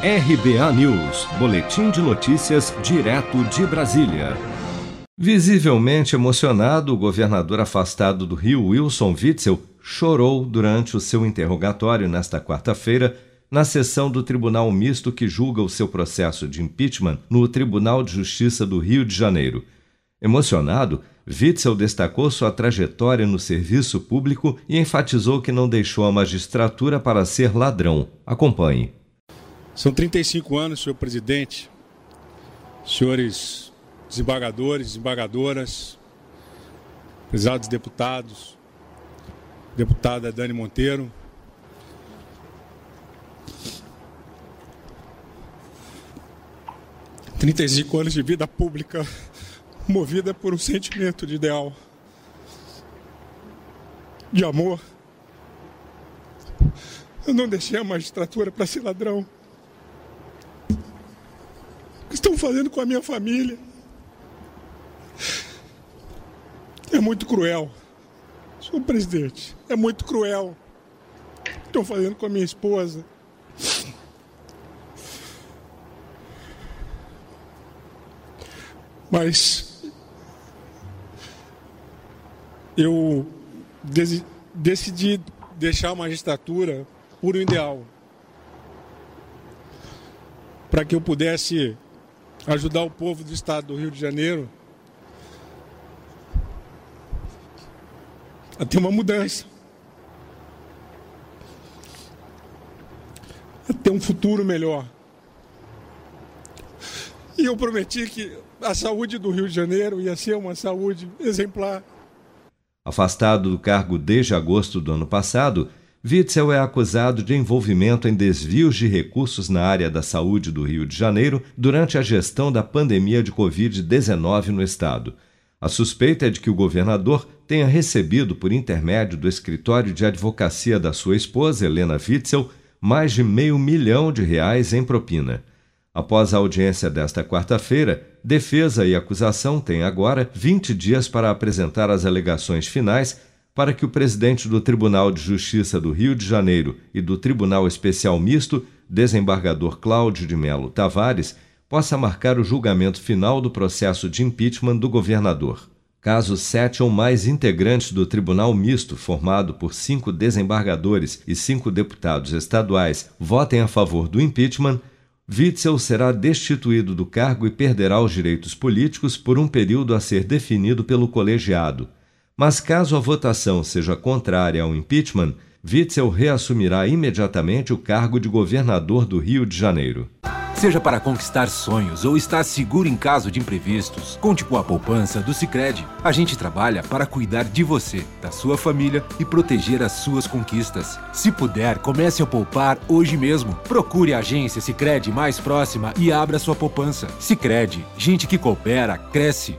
RBA News, Boletim de Notícias, direto de Brasília. Visivelmente emocionado, o governador afastado do Rio, Wilson Witzel, chorou durante o seu interrogatório nesta quarta-feira na sessão do Tribunal Misto que julga o seu processo de impeachment no Tribunal de Justiça do Rio de Janeiro. Emocionado, Witzel destacou sua trajetória no serviço público e enfatizou que não deixou a magistratura para ser ladrão. Acompanhe. São 35 anos, senhor presidente, senhores desembargadores, desembargadoras, prezados deputados, deputada Dani Monteiro. Trinta e cinco anos de vida pública movida por um sentimento de ideal, de amor. Eu não deixei a magistratura para ser ladrão. Que estão fazendo com a minha família? É muito cruel. Senhor presidente, é muito cruel. Estão fazendo com a minha esposa? Mas eu decidi deixar a magistratura por um ideal. Para que eu pudesse ajudar o povo do estado do Rio de Janeiro a ter uma mudança. A ter um futuro melhor. E eu prometi que a saúde do Rio de Janeiro ia ser uma saúde exemplar. Afastado do cargo desde agosto do ano passado, Witzel é acusado de envolvimento em desvios de recursos na área da saúde do Rio de Janeiro durante a gestão da pandemia de Covid-19 no estado. A suspeita é de que o governador tenha recebido, por intermédio do escritório de advocacia da sua esposa, Helena Witzel, mais de meio milhão de reais em propina. Após a audiência desta quarta-feira, defesa e acusação têm agora 20 dias para apresentar as alegações finais para que o presidente do Tribunal de Justiça do Rio de Janeiro e do Tribunal Especial Misto, desembargador Cláudio de Melo Tavares, possa marcar o julgamento final do processo de impeachment do governador. Caso sete ou mais integrantes do Tribunal Misto, formado por cinco desembargadores e cinco deputados estaduais, votem a favor do impeachment, Witzel será destituído do cargo e perderá os direitos políticos por um período a ser definido pelo colegiado. Mas caso a votação seja contrária ao impeachment, Witzel reassumirá imediatamente o cargo de governador do Rio de Janeiro. Seja para conquistar sonhos ou estar seguro em caso de imprevistos, conte com a poupança do Sicredi. A gente trabalha para cuidar de você, da sua família e proteger as suas conquistas. Se puder, comece a poupar hoje mesmo. Procure a agência Sicredi mais próxima e abra sua poupança. Sicredi, gente que coopera cresce